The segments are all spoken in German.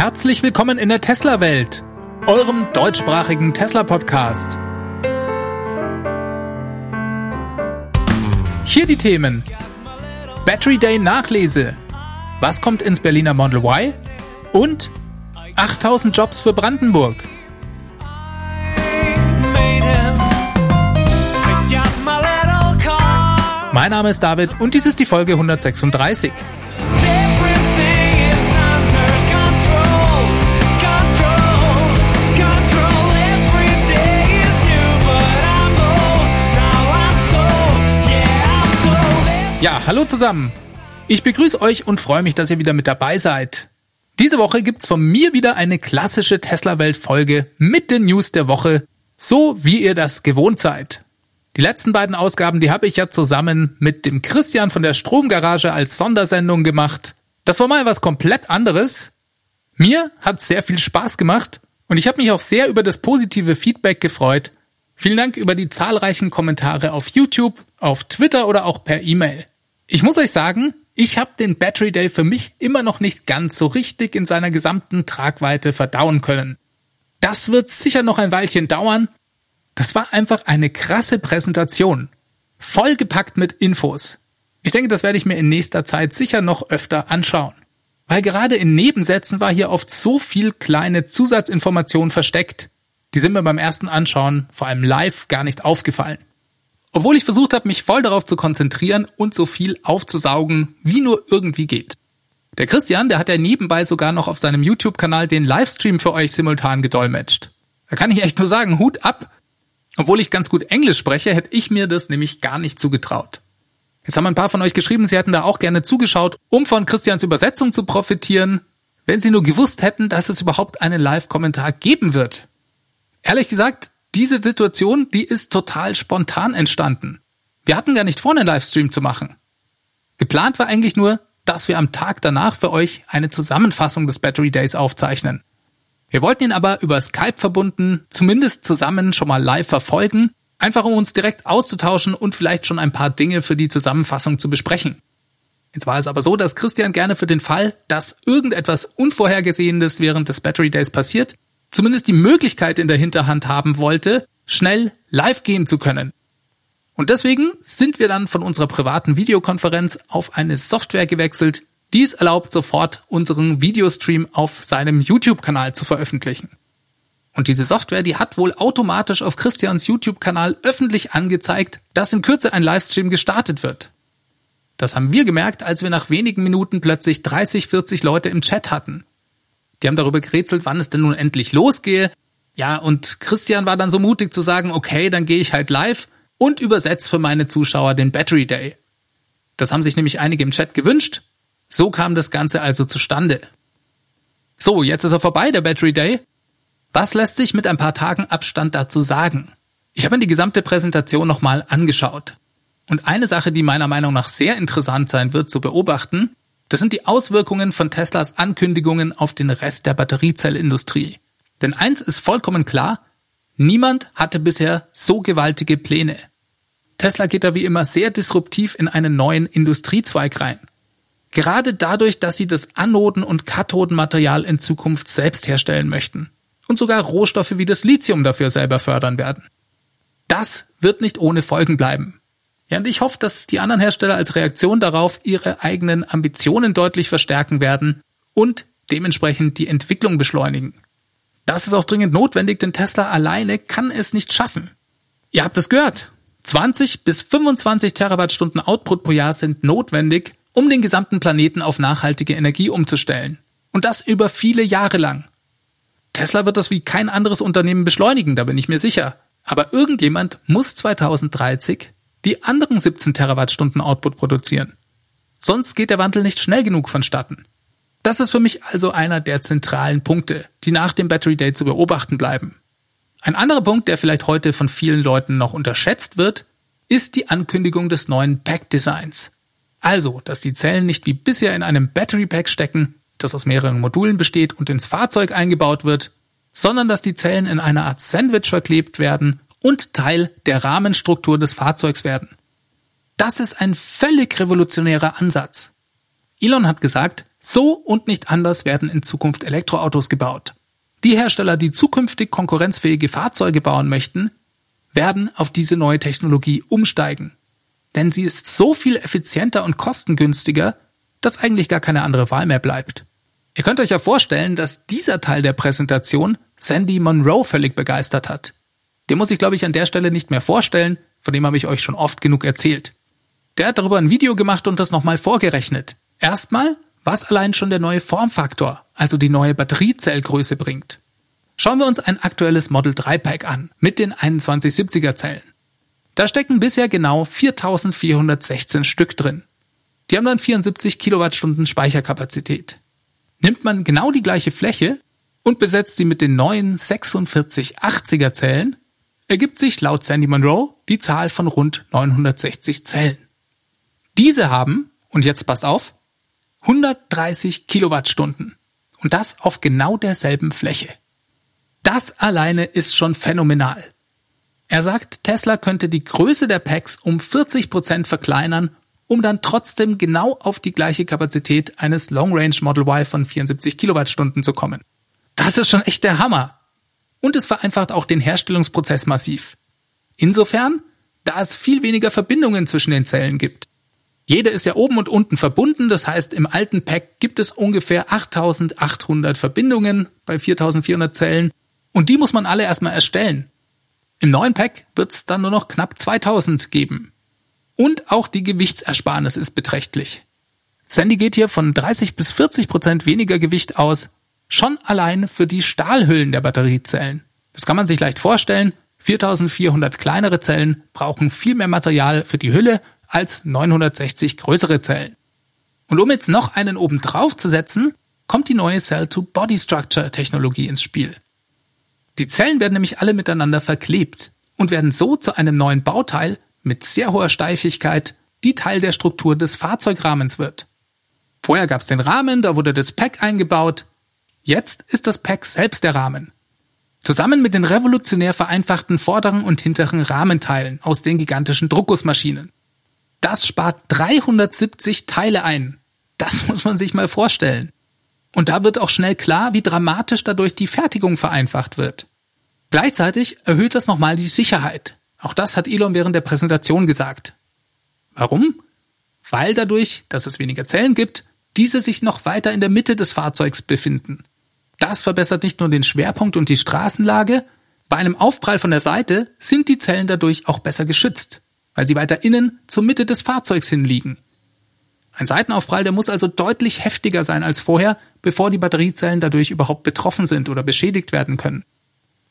Herzlich willkommen in der Tesla-Welt, eurem deutschsprachigen Tesla-Podcast. Hier die Themen. Battery Day Nachlese. Was kommt ins Berliner Model Y? Und 8000 Jobs für Brandenburg. Mein Name ist David und dies ist die Folge 136. Ja, hallo zusammen. Ich begrüße euch und freue mich, dass ihr wieder mit dabei seid. Diese Woche gibt's von mir wieder eine klassische Tesla-Welt-Folge mit den News der Woche, so wie ihr das gewohnt seid. Die letzten beiden Ausgaben, die habe ich ja zusammen mit dem Christian von der Stromgarage als Sondersendung gemacht. Das war mal was komplett anderes. Mir hat sehr viel Spaß gemacht und ich habe mich auch sehr über das positive Feedback gefreut. Vielen Dank über die zahlreichen Kommentare auf YouTube, auf Twitter oder auch per E-Mail. Ich muss euch sagen, ich habe den Battery Day für mich immer noch nicht ganz so richtig in seiner gesamten Tragweite verdauen können. Das wird sicher noch ein Weilchen dauern. Das war einfach eine krasse Präsentation. Vollgepackt mit Infos. Ich denke, das werde ich mir in nächster Zeit sicher noch öfter anschauen. Weil gerade in Nebensätzen war hier oft so viel kleine Zusatzinformation versteckt. Die sind mir beim ersten Anschauen, vor allem live, gar nicht aufgefallen. Obwohl ich versucht habe, mich voll darauf zu konzentrieren und so viel aufzusaugen, wie nur irgendwie geht. Der Christian, der hat ja nebenbei sogar noch auf seinem YouTube-Kanal den Livestream für euch simultan gedolmetscht. Da kann ich echt nur sagen, Hut ab. Obwohl ich ganz gut Englisch spreche, hätte ich mir das nämlich gar nicht zugetraut. Jetzt haben ein paar von euch geschrieben, sie hätten da auch gerne zugeschaut, um von Christians Übersetzung zu profitieren, wenn sie nur gewusst hätten, dass es überhaupt einen Live-Kommentar geben wird. Ehrlich gesagt, diese Situation, die ist total spontan entstanden. Wir hatten gar nicht vor, einen Livestream zu machen. Geplant war eigentlich nur, dass wir am Tag danach für euch eine Zusammenfassung des Battery Days aufzeichnen. Wir wollten ihn aber über Skype verbunden, zumindest zusammen schon mal live verfolgen, einfach um uns direkt auszutauschen und vielleicht schon ein paar Dinge für die Zusammenfassung zu besprechen. Jetzt war es aber so, dass Christian gerne für den Fall, dass irgendetwas Unvorhergesehenes während des Battery Days passiert, zumindest die Möglichkeit in der Hinterhand haben wollte, schnell live gehen zu können. Und deswegen sind wir dann von unserer privaten Videokonferenz auf eine Software gewechselt, die es erlaubt, sofort unseren Videostream auf seinem YouTube-Kanal zu veröffentlichen. Und diese Software, die hat wohl automatisch auf Christians YouTube-Kanal öffentlich angezeigt, dass in Kürze ein Livestream gestartet wird. Das haben wir gemerkt, als wir nach wenigen Minuten plötzlich 30, 40 Leute im Chat hatten. Die haben darüber gerätselt, wann es denn nun endlich losgehe. Ja, und Christian war dann so mutig zu sagen, okay, dann gehe ich halt live und übersetze für meine Zuschauer den Battery Day. Das haben sich nämlich einige im Chat gewünscht. So kam das Ganze also zustande. So, jetzt ist er vorbei, der Battery Day. Was lässt sich mit ein paar Tagen Abstand dazu sagen? Ich habe mir die gesamte Präsentation nochmal angeschaut. Und eine Sache, die meiner Meinung nach sehr interessant sein wird zu beobachten, das sind die Auswirkungen von Teslas Ankündigungen auf den Rest der Batteriezellindustrie. Denn eins ist vollkommen klar, niemand hatte bisher so gewaltige Pläne. Tesla geht da wie immer sehr disruptiv in einen neuen Industriezweig rein. Gerade dadurch, dass sie das Anoden- und Kathodenmaterial in Zukunft selbst herstellen möchten und sogar Rohstoffe wie das Lithium dafür selber fördern werden. Das wird nicht ohne Folgen bleiben. Ja, und ich hoffe, dass die anderen Hersteller als Reaktion darauf ihre eigenen Ambitionen deutlich verstärken werden und dementsprechend die Entwicklung beschleunigen. Das ist auch dringend notwendig, denn Tesla alleine kann es nicht schaffen. Ihr habt es gehört. 20 bis 25 Terawattstunden Output pro Jahr sind notwendig, um den gesamten Planeten auf nachhaltige Energie umzustellen. Und das über viele Jahre lang. Tesla wird das wie kein anderes Unternehmen beschleunigen, da bin ich mir sicher. Aber irgendjemand muss 2030 die anderen 17 Terawattstunden Output produzieren. Sonst geht der Wandel nicht schnell genug vonstatten. Das ist für mich also einer der zentralen Punkte, die nach dem Battery Day zu beobachten bleiben. Ein anderer Punkt, der vielleicht heute von vielen Leuten noch unterschätzt wird, ist die Ankündigung des neuen Pack-Designs. Also, dass die Zellen nicht wie bisher in einem Battery Pack stecken, das aus mehreren Modulen besteht und ins Fahrzeug eingebaut wird, sondern dass die Zellen in einer Art Sandwich verklebt werden und Teil der Rahmenstruktur des Fahrzeugs werden. Das ist ein völlig revolutionärer Ansatz. Elon hat gesagt, So und nicht anders werden in Zukunft Elektroautos gebaut. Die Hersteller, die zukünftig konkurrenzfähige Fahrzeuge bauen möchten, werden auf diese neue Technologie umsteigen. Denn sie ist so viel effizienter und kostengünstiger, dass eigentlich gar keine andere Wahl mehr bleibt. Ihr könnt euch ja vorstellen, dass dieser Teil der Präsentation Sandy Monroe völlig begeistert hat. Den muss ich, glaube ich, an der Stelle nicht mehr vorstellen, von dem habe ich euch schon oft genug erzählt. Der hat darüber ein Video gemacht und das nochmal vorgerechnet. Erstmal, was allein schon der neue Formfaktor, also die neue Batteriezellgröße bringt. Schauen wir uns ein aktuelles Model 3 Pack an, mit den 2170er Zellen. Da stecken bisher genau 4416 Stück drin. Die haben dann 74 Kilowattstunden Speicherkapazität. Nimmt man genau die gleiche Fläche und besetzt sie mit den neuen 4680er Zellen, ergibt sich laut Sandy Monroe die Zahl von rund 960 Zellen. Diese haben, und jetzt pass auf, 130 Kilowattstunden. Und das auf genau derselben Fläche. Das alleine ist schon phänomenal. Er sagt, Tesla könnte die Größe der Packs um 40 Prozent verkleinern, um dann trotzdem genau auf die gleiche Kapazität eines Long Range Model Y von 74 Kilowattstunden zu kommen. Das ist schon echt der Hammer. Und es vereinfacht auch den Herstellungsprozess massiv. Insofern, da es viel weniger Verbindungen zwischen den Zellen gibt. Jede ist ja oben und unten verbunden, das heißt im alten Pack gibt es ungefähr 8800 Verbindungen bei 4400 Zellen und die muss man alle erstmal erstellen. Im neuen Pack wird es dann nur noch knapp 2000 geben. Und auch die Gewichtsersparnis ist beträchtlich. Sandy geht hier von 30 bis 40 Prozent weniger Gewicht aus, schon allein für die Stahlhüllen der Batteriezellen. Das kann man sich leicht vorstellen. 4400 kleinere Zellen brauchen viel mehr Material für die Hülle als 960 größere Zellen. Und um jetzt noch einen oben drauf zu setzen, kommt die neue Cell-to-Body-Structure-Technologie ins Spiel. Die Zellen werden nämlich alle miteinander verklebt und werden so zu einem neuen Bauteil mit sehr hoher Steifigkeit, die Teil der Struktur des Fahrzeugrahmens wird. Vorher gab es den Rahmen, da wurde das Pack eingebaut. Jetzt ist das Pack selbst der Rahmen. Zusammen mit den revolutionär vereinfachten vorderen und hinteren Rahmenteilen aus den gigantischen Druckgussmaschinen. Das spart 370 Teile ein. Das muss man sich mal vorstellen. Und da wird auch schnell klar, wie dramatisch dadurch die Fertigung vereinfacht wird. Gleichzeitig erhöht das nochmal die Sicherheit. Auch das hat Elon während der Präsentation gesagt. Warum? Weil dadurch, dass es weniger Zellen gibt, diese sich noch weiter in der Mitte des Fahrzeugs befinden. Das verbessert nicht nur den Schwerpunkt und die Straßenlage, bei einem Aufprall von der Seite sind die Zellen dadurch auch besser geschützt weil sie weiter innen zur Mitte des Fahrzeugs hinliegen. Ein Seitenaufprall, der muss also deutlich heftiger sein als vorher, bevor die Batteriezellen dadurch überhaupt betroffen sind oder beschädigt werden können.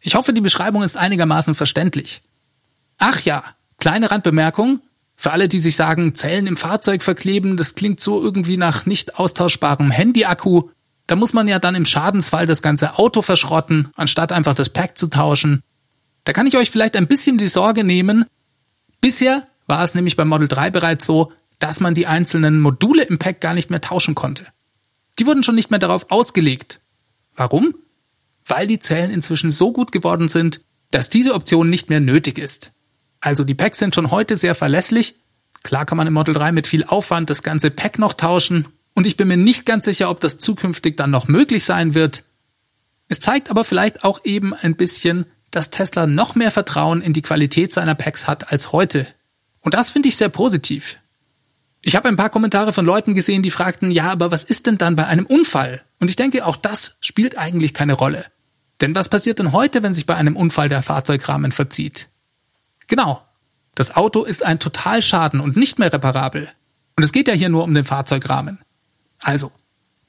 Ich hoffe, die Beschreibung ist einigermaßen verständlich. Ach ja, kleine Randbemerkung. Für alle, die sich sagen, Zellen im Fahrzeug verkleben, das klingt so irgendwie nach nicht austauschbarem Handyakku. Da muss man ja dann im Schadensfall das ganze Auto verschrotten, anstatt einfach das Pack zu tauschen. Da kann ich euch vielleicht ein bisschen die Sorge nehmen, Bisher war es nämlich beim Model 3 bereits so, dass man die einzelnen Module im Pack gar nicht mehr tauschen konnte. Die wurden schon nicht mehr darauf ausgelegt. Warum? Weil die Zellen inzwischen so gut geworden sind, dass diese Option nicht mehr nötig ist. Also die Packs sind schon heute sehr verlässlich. Klar kann man im Model 3 mit viel Aufwand das ganze Pack noch tauschen. Und ich bin mir nicht ganz sicher, ob das zukünftig dann noch möglich sein wird. Es zeigt aber vielleicht auch eben ein bisschen, dass Tesla noch mehr Vertrauen in die Qualität seiner Packs hat als heute. Und das finde ich sehr positiv. Ich habe ein paar Kommentare von Leuten gesehen, die fragten, ja, aber was ist denn dann bei einem Unfall? Und ich denke, auch das spielt eigentlich keine Rolle. Denn was passiert denn heute, wenn sich bei einem Unfall der Fahrzeugrahmen verzieht? Genau. Das Auto ist ein Totalschaden und nicht mehr reparabel. Und es geht ja hier nur um den Fahrzeugrahmen. Also,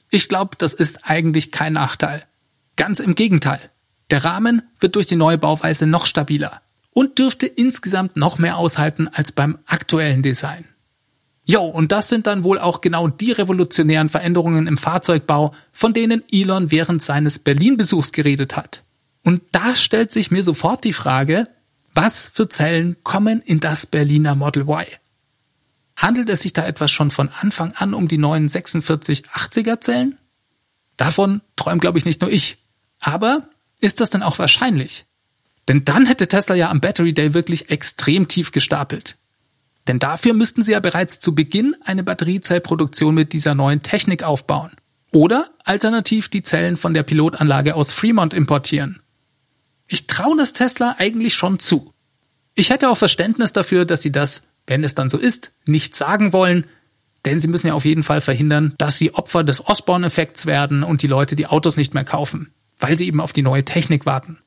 ich glaube, das ist eigentlich kein Nachteil. Ganz im Gegenteil. Der Rahmen wird durch die neue Bauweise noch stabiler und dürfte insgesamt noch mehr aushalten als beim aktuellen Design. Jo, und das sind dann wohl auch genau die revolutionären Veränderungen im Fahrzeugbau, von denen Elon während seines Berlin-Besuchs geredet hat. Und da stellt sich mir sofort die Frage, was für Zellen kommen in das Berliner Model Y? Handelt es sich da etwas schon von Anfang an um die neuen 4680er Zellen? Davon träumt glaube ich nicht nur ich. Aber ist das denn auch wahrscheinlich? Denn dann hätte Tesla ja am Battery Day wirklich extrem tief gestapelt. Denn dafür müssten sie ja bereits zu Beginn eine Batteriezellproduktion mit dieser neuen Technik aufbauen. Oder alternativ die Zellen von der Pilotanlage aus Fremont importieren. Ich traue das Tesla eigentlich schon zu. Ich hätte auch Verständnis dafür, dass sie das, wenn es dann so ist, nicht sagen wollen, denn sie müssen ja auf jeden Fall verhindern, dass sie Opfer des Osborne-Effekts werden und die Leute die Autos nicht mehr kaufen, weil sie eben auf die neue Technik warten.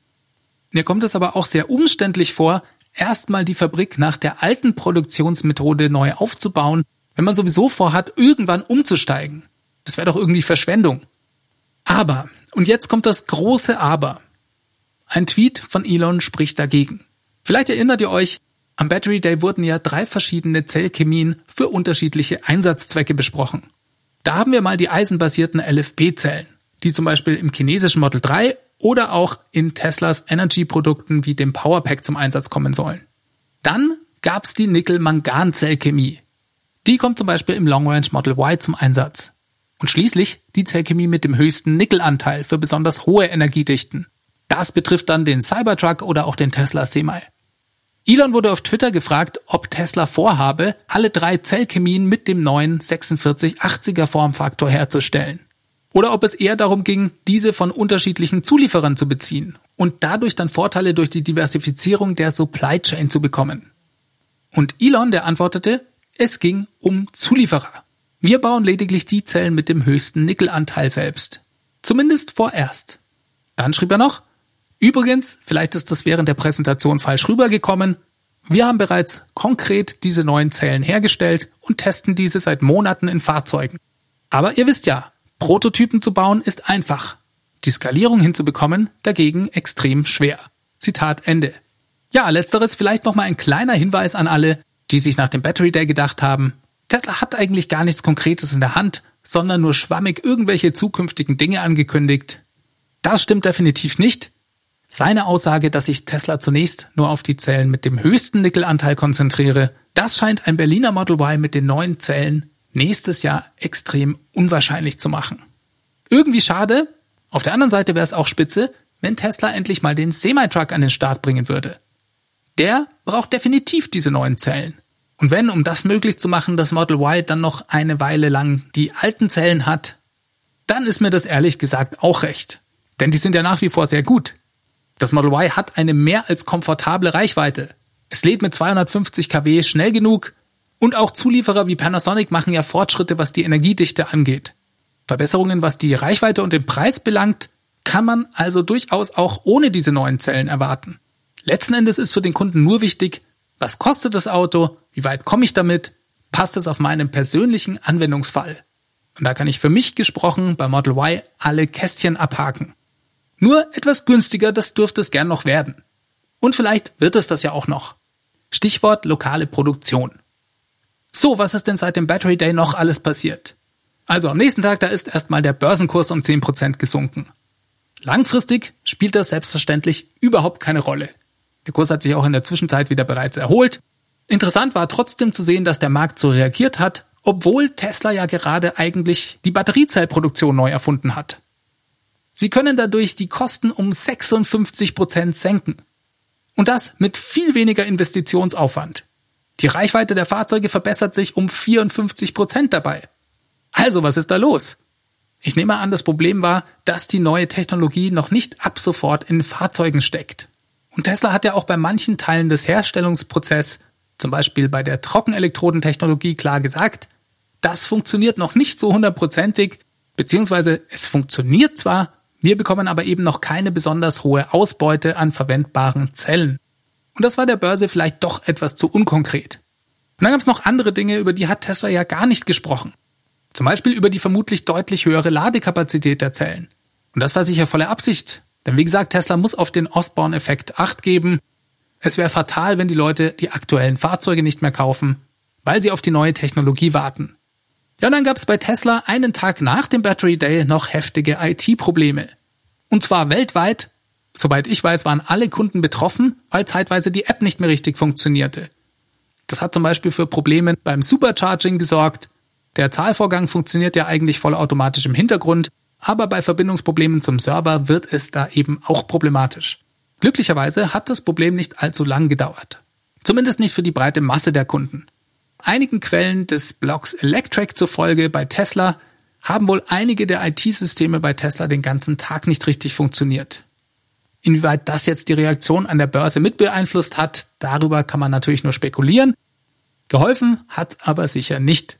Mir kommt es aber auch sehr umständlich vor, erstmal die Fabrik nach der alten Produktionsmethode neu aufzubauen, wenn man sowieso vorhat, irgendwann umzusteigen. Das wäre doch irgendwie Verschwendung. Aber, und jetzt kommt das große Aber. Ein Tweet von Elon spricht dagegen. Vielleicht erinnert ihr euch, am Battery Day wurden ja drei verschiedene Zellchemien für unterschiedliche Einsatzzwecke besprochen. Da haben wir mal die eisenbasierten LFP-Zellen, die zum Beispiel im chinesischen Model 3 oder auch in Teslas Energy-Produkten wie dem Powerpack zum Einsatz kommen sollen. Dann gab's die Nickel-Mangan-Zellchemie. Die kommt zum Beispiel im Long Range Model Y zum Einsatz. Und schließlich die Zellchemie mit dem höchsten Nickelanteil für besonders hohe Energiedichten. Das betrifft dann den Cybertruck oder auch den Tesla Semi. Elon wurde auf Twitter gefragt, ob Tesla vorhabe, alle drei Zellchemien mit dem neuen 4680er Formfaktor herzustellen. Oder ob es eher darum ging, diese von unterschiedlichen Zulieferern zu beziehen und dadurch dann Vorteile durch die Diversifizierung der Supply Chain zu bekommen. Und Elon, der antwortete, es ging um Zulieferer. Wir bauen lediglich die Zellen mit dem höchsten Nickelanteil selbst. Zumindest vorerst. Dann schrieb er noch, Übrigens, vielleicht ist das während der Präsentation falsch rübergekommen. Wir haben bereits konkret diese neuen Zellen hergestellt und testen diese seit Monaten in Fahrzeugen. Aber ihr wisst ja, Prototypen zu bauen ist einfach. Die Skalierung hinzubekommen dagegen extrem schwer. Zitat Ende. Ja, letzteres vielleicht nochmal ein kleiner Hinweis an alle, die sich nach dem Battery Day gedacht haben, Tesla hat eigentlich gar nichts Konkretes in der Hand, sondern nur schwammig irgendwelche zukünftigen Dinge angekündigt. Das stimmt definitiv nicht. Seine Aussage, dass sich Tesla zunächst nur auf die Zellen mit dem höchsten Nickelanteil konzentriere, das scheint ein Berliner Model Y mit den neuen Zellen nächstes Jahr extrem unwahrscheinlich zu machen. Irgendwie schade, auf der anderen Seite wäre es auch spitze, wenn Tesla endlich mal den Semi-Truck an den Start bringen würde. Der braucht definitiv diese neuen Zellen. Und wenn, um das möglich zu machen, das Model Y dann noch eine Weile lang die alten Zellen hat, dann ist mir das ehrlich gesagt auch recht. Denn die sind ja nach wie vor sehr gut. Das Model Y hat eine mehr als komfortable Reichweite. Es lädt mit 250 kW schnell genug und auch Zulieferer wie Panasonic machen ja Fortschritte, was die Energiedichte angeht. Verbesserungen, was die Reichweite und den Preis belangt, kann man also durchaus auch ohne diese neuen Zellen erwarten. Letzten Endes ist für den Kunden nur wichtig, was kostet das Auto, wie weit komme ich damit, passt es auf meinen persönlichen Anwendungsfall. Und da kann ich für mich gesprochen bei Model Y alle Kästchen abhaken. Nur etwas günstiger, das dürfte es gern noch werden. Und vielleicht wird es das ja auch noch. Stichwort lokale Produktion. So, was ist denn seit dem Battery Day noch alles passiert? Also am nächsten Tag, da ist erstmal der Börsenkurs um 10% gesunken. Langfristig spielt das selbstverständlich überhaupt keine Rolle. Der Kurs hat sich auch in der Zwischenzeit wieder bereits erholt. Interessant war trotzdem zu sehen, dass der Markt so reagiert hat, obwohl Tesla ja gerade eigentlich die Batteriezellproduktion neu erfunden hat. Sie können dadurch die Kosten um 56 Prozent senken. Und das mit viel weniger Investitionsaufwand. Die Reichweite der Fahrzeuge verbessert sich um 54 Prozent dabei. Also, was ist da los? Ich nehme an, das Problem war, dass die neue Technologie noch nicht ab sofort in Fahrzeugen steckt. Und Tesla hat ja auch bei manchen Teilen des Herstellungsprozesses, zum Beispiel bei der Trockenelektrodentechnologie, klar gesagt, das funktioniert noch nicht so hundertprozentig, beziehungsweise es funktioniert zwar, wir bekommen aber eben noch keine besonders hohe Ausbeute an verwendbaren Zellen. Und das war der Börse vielleicht doch etwas zu unkonkret. Und dann gab es noch andere Dinge, über die hat Tesla ja gar nicht gesprochen. Zum Beispiel über die vermutlich deutlich höhere Ladekapazität der Zellen. Und das war sicher volle Absicht. Denn wie gesagt, Tesla muss auf den Osborne-Effekt Acht geben. Es wäre fatal, wenn die Leute die aktuellen Fahrzeuge nicht mehr kaufen, weil sie auf die neue Technologie warten. Ja, und dann gab es bei Tesla einen Tag nach dem Battery Day noch heftige IT-Probleme. Und zwar weltweit. Soweit ich weiß, waren alle Kunden betroffen, weil zeitweise die App nicht mehr richtig funktionierte. Das hat zum Beispiel für Probleme beim Supercharging gesorgt. Der Zahlvorgang funktioniert ja eigentlich vollautomatisch im Hintergrund, aber bei Verbindungsproblemen zum Server wird es da eben auch problematisch. Glücklicherweise hat das Problem nicht allzu lang gedauert. Zumindest nicht für die breite Masse der Kunden. Einigen Quellen des Blogs Electrek zufolge bei Tesla haben wohl einige der IT-Systeme bei Tesla den ganzen Tag nicht richtig funktioniert. Inwieweit das jetzt die Reaktion an der Börse mit beeinflusst hat, darüber kann man natürlich nur spekulieren. Geholfen hat aber sicher nicht.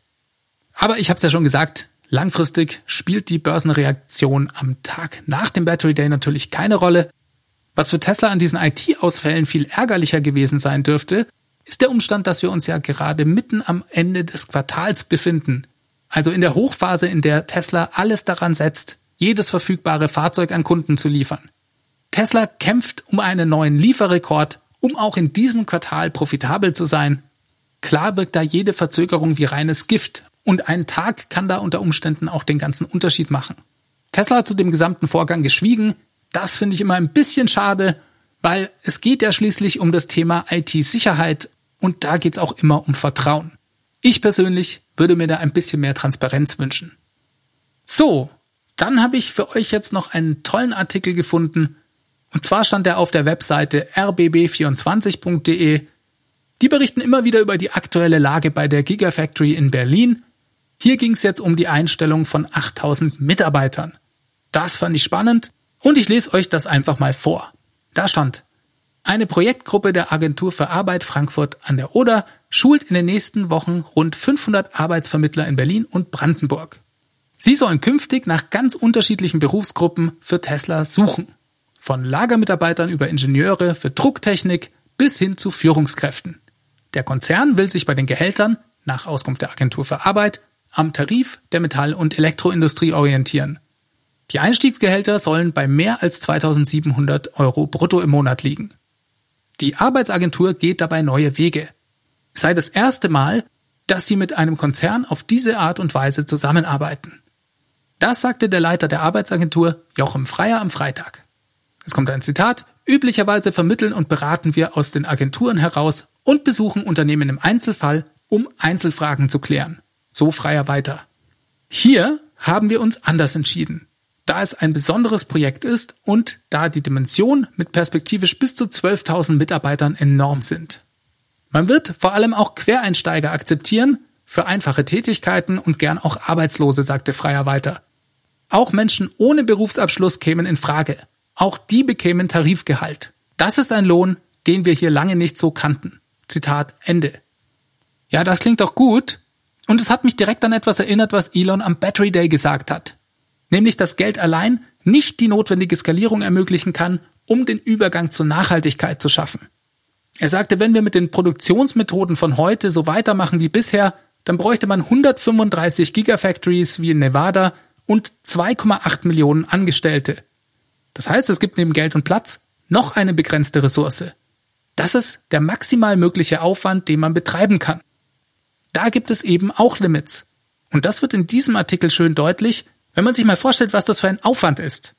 Aber ich habe es ja schon gesagt, langfristig spielt die Börsenreaktion am Tag nach dem Battery Day natürlich keine Rolle. Was für Tesla an diesen IT-Ausfällen viel ärgerlicher gewesen sein dürfte, ist der Umstand, dass wir uns ja gerade mitten am Ende des Quartals befinden. Also in der Hochphase, in der Tesla alles daran setzt, jedes verfügbare Fahrzeug an Kunden zu liefern. Tesla kämpft um einen neuen Lieferrekord, um auch in diesem Quartal profitabel zu sein. Klar wirkt da jede Verzögerung wie reines Gift und ein Tag kann da unter Umständen auch den ganzen Unterschied machen. Tesla hat zu dem gesamten Vorgang geschwiegen. Das finde ich immer ein bisschen schade, weil es geht ja schließlich um das Thema IT-Sicherheit und da geht es auch immer um Vertrauen. Ich persönlich würde mir da ein bisschen mehr Transparenz wünschen. So, dann habe ich für euch jetzt noch einen tollen Artikel gefunden und zwar stand er auf der Webseite rbb24.de. Die berichten immer wieder über die aktuelle Lage bei der Gigafactory in Berlin. Hier ging es jetzt um die Einstellung von 8000 Mitarbeitern. Das fand ich spannend und ich lese euch das einfach mal vor. Da stand, eine Projektgruppe der Agentur für Arbeit Frankfurt an der Oder schult in den nächsten Wochen rund 500 Arbeitsvermittler in Berlin und Brandenburg. Sie sollen künftig nach ganz unterschiedlichen Berufsgruppen für Tesla suchen. Von Lagermitarbeitern über Ingenieure für Drucktechnik bis hin zu Führungskräften. Der Konzern will sich bei den Gehältern, nach Auskunft der Agentur für Arbeit, am Tarif der Metall- und Elektroindustrie orientieren. Die Einstiegsgehälter sollen bei mehr als 2700 Euro brutto im Monat liegen. Die Arbeitsagentur geht dabei neue Wege. Es sei das erste Mal, dass sie mit einem Konzern auf diese Art und Weise zusammenarbeiten. Das sagte der Leiter der Arbeitsagentur Jochem Freier am Freitag. Es kommt ein Zitat. Üblicherweise vermitteln und beraten wir aus den Agenturen heraus und besuchen Unternehmen im Einzelfall, um Einzelfragen zu klären. So freier weiter. Hier haben wir uns anders entschieden. Da es ein besonderes Projekt ist und da die Dimension mit perspektivisch bis zu 12.000 Mitarbeitern enorm sind. Man wird vor allem auch Quereinsteiger akzeptieren, für einfache Tätigkeiten und gern auch Arbeitslose, sagte Freier weiter. Auch Menschen ohne Berufsabschluss kämen in Frage. Auch die bekämen Tarifgehalt. Das ist ein Lohn, den wir hier lange nicht so kannten. Zitat Ende. Ja, das klingt doch gut. Und es hat mich direkt an etwas erinnert, was Elon am Battery Day gesagt hat. Nämlich, dass Geld allein nicht die notwendige Skalierung ermöglichen kann, um den Übergang zur Nachhaltigkeit zu schaffen. Er sagte, wenn wir mit den Produktionsmethoden von heute so weitermachen wie bisher, dann bräuchte man 135 Gigafactories wie in Nevada und 2,8 Millionen Angestellte. Das heißt, es gibt neben Geld und Platz noch eine begrenzte Ressource. Das ist der maximal mögliche Aufwand, den man betreiben kann. Da gibt es eben auch Limits. Und das wird in diesem Artikel schön deutlich, wenn man sich mal vorstellt, was das für ein Aufwand ist.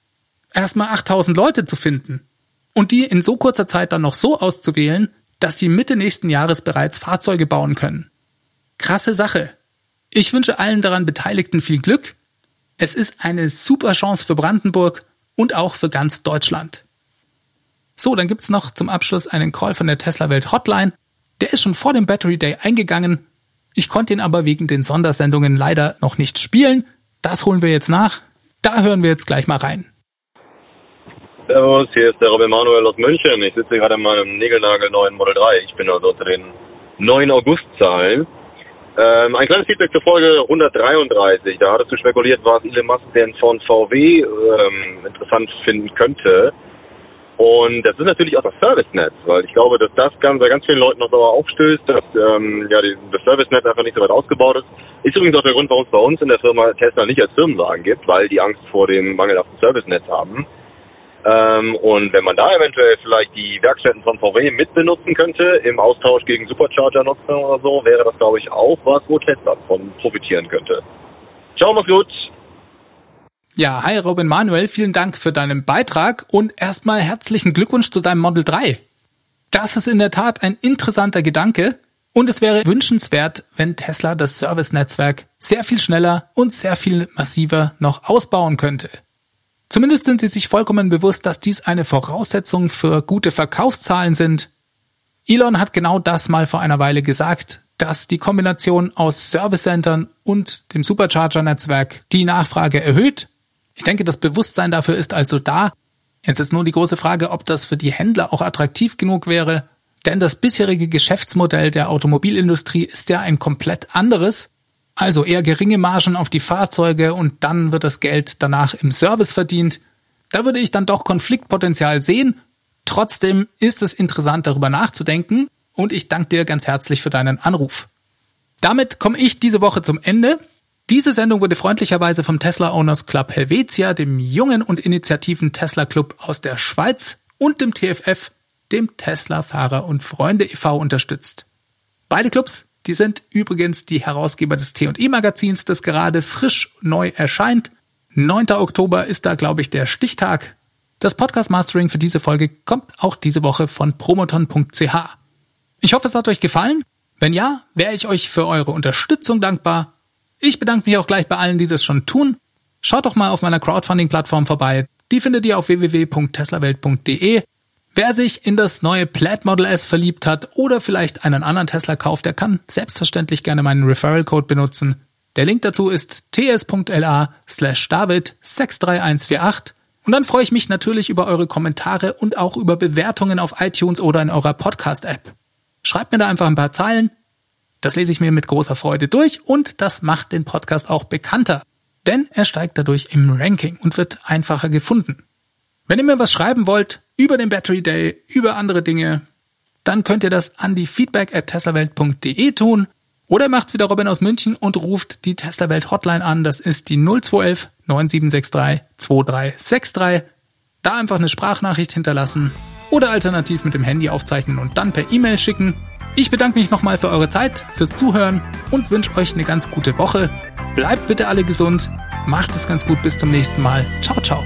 Erstmal 8000 Leute zu finden und die in so kurzer Zeit dann noch so auszuwählen, dass sie Mitte nächsten Jahres bereits Fahrzeuge bauen können. Krasse Sache. Ich wünsche allen daran Beteiligten viel Glück. Es ist eine super Chance für Brandenburg und auch für ganz Deutschland. So, dann gibt's noch zum Abschluss einen Call von der Tesla Welt Hotline. Der ist schon vor dem Battery Day eingegangen. Ich konnte ihn aber wegen den Sondersendungen leider noch nicht spielen. Das holen wir jetzt nach. Da hören wir jetzt gleich mal rein. Servus, hier ist der Robin Manuel aus München. Ich sitze gerade in meinem Niegelnagel neuen Model 3. Ich bin also unter den 9 August-Zahlen. Ähm, ein kleines Feedback zur Folge 133. Da hattest du spekuliert, was Elon Musk denn von VW ähm, interessant finden könnte. Und das ist natürlich auch das Service-Netz, weil ich glaube, dass das ganz, bei ganz vielen Leuten noch sauer aufstößt, dass ähm, ja, die, das Service-Netz einfach nicht so weit ausgebaut ist. Ist übrigens auch der Grund, warum es bei uns in der Firma Tesla nicht als Firmenwagen gibt, weil die Angst vor dem mangelhaften Service-Netz haben. Ähm, und wenn man da eventuell vielleicht die Werkstätten von VW mitbenutzen könnte, im Austausch gegen Supercharger-Nutzer oder so, wäre das, glaube ich, auch was, wo Tesla von profitieren könnte. Ciao, mach's gut. Ja, hi Robin Manuel, vielen Dank für deinen Beitrag und erstmal herzlichen Glückwunsch zu deinem Model 3. Das ist in der Tat ein interessanter Gedanke und es wäre wünschenswert, wenn Tesla das Service-Netzwerk sehr viel schneller und sehr viel massiver noch ausbauen könnte. Zumindest sind sie sich vollkommen bewusst, dass dies eine Voraussetzung für gute Verkaufszahlen sind. Elon hat genau das mal vor einer Weile gesagt, dass die Kombination aus Servicecentern und dem Supercharger-Netzwerk die Nachfrage erhöht. Ich denke, das Bewusstsein dafür ist also da. Jetzt ist nur die große Frage, ob das für die Händler auch attraktiv genug wäre, denn das bisherige Geschäftsmodell der Automobilindustrie ist ja ein komplett anderes. Also eher geringe Margen auf die Fahrzeuge und dann wird das Geld danach im Service verdient. Da würde ich dann doch Konfliktpotenzial sehen. Trotzdem ist es interessant, darüber nachzudenken und ich danke dir ganz herzlich für deinen Anruf. Damit komme ich diese Woche zum Ende. Diese Sendung wurde freundlicherweise vom Tesla Owners Club Helvetia, dem jungen und initiativen Tesla Club aus der Schweiz und dem TFF, dem Tesla Fahrer und Freunde e.V. unterstützt. Beide Clubs, die sind übrigens die Herausgeber des T&E Magazins, das gerade frisch neu erscheint. 9. Oktober ist da, glaube ich, der Stichtag. Das Podcast Mastering für diese Folge kommt auch diese Woche von promoton.ch. Ich hoffe, es hat euch gefallen. Wenn ja, wäre ich euch für eure Unterstützung dankbar. Ich bedanke mich auch gleich bei allen, die das schon tun. Schaut doch mal auf meiner Crowdfunding-Plattform vorbei. Die findet ihr auf www.teslawelt.de. Wer sich in das neue Plaid Model S verliebt hat oder vielleicht einen anderen Tesla kauft, der kann selbstverständlich gerne meinen Referral-Code benutzen. Der Link dazu ist ts.la slash david 63148. Und dann freue ich mich natürlich über eure Kommentare und auch über Bewertungen auf iTunes oder in eurer Podcast-App. Schreibt mir da einfach ein paar Zeilen. Das lese ich mir mit großer Freude durch und das macht den Podcast auch bekannter. Denn er steigt dadurch im Ranking und wird einfacher gefunden. Wenn ihr mir was schreiben wollt über den Battery Day, über andere Dinge, dann könnt ihr das an die feedback at teslawelt.de tun oder macht wieder Robin aus München und ruft die Tesla Welt Hotline an. Das ist die 0211 9763 2363. Da einfach eine Sprachnachricht hinterlassen oder alternativ mit dem Handy aufzeichnen und dann per E-Mail schicken. Ich bedanke mich nochmal für eure Zeit, fürs Zuhören und wünsche euch eine ganz gute Woche. Bleibt bitte alle gesund, macht es ganz gut, bis zum nächsten Mal. Ciao, ciao.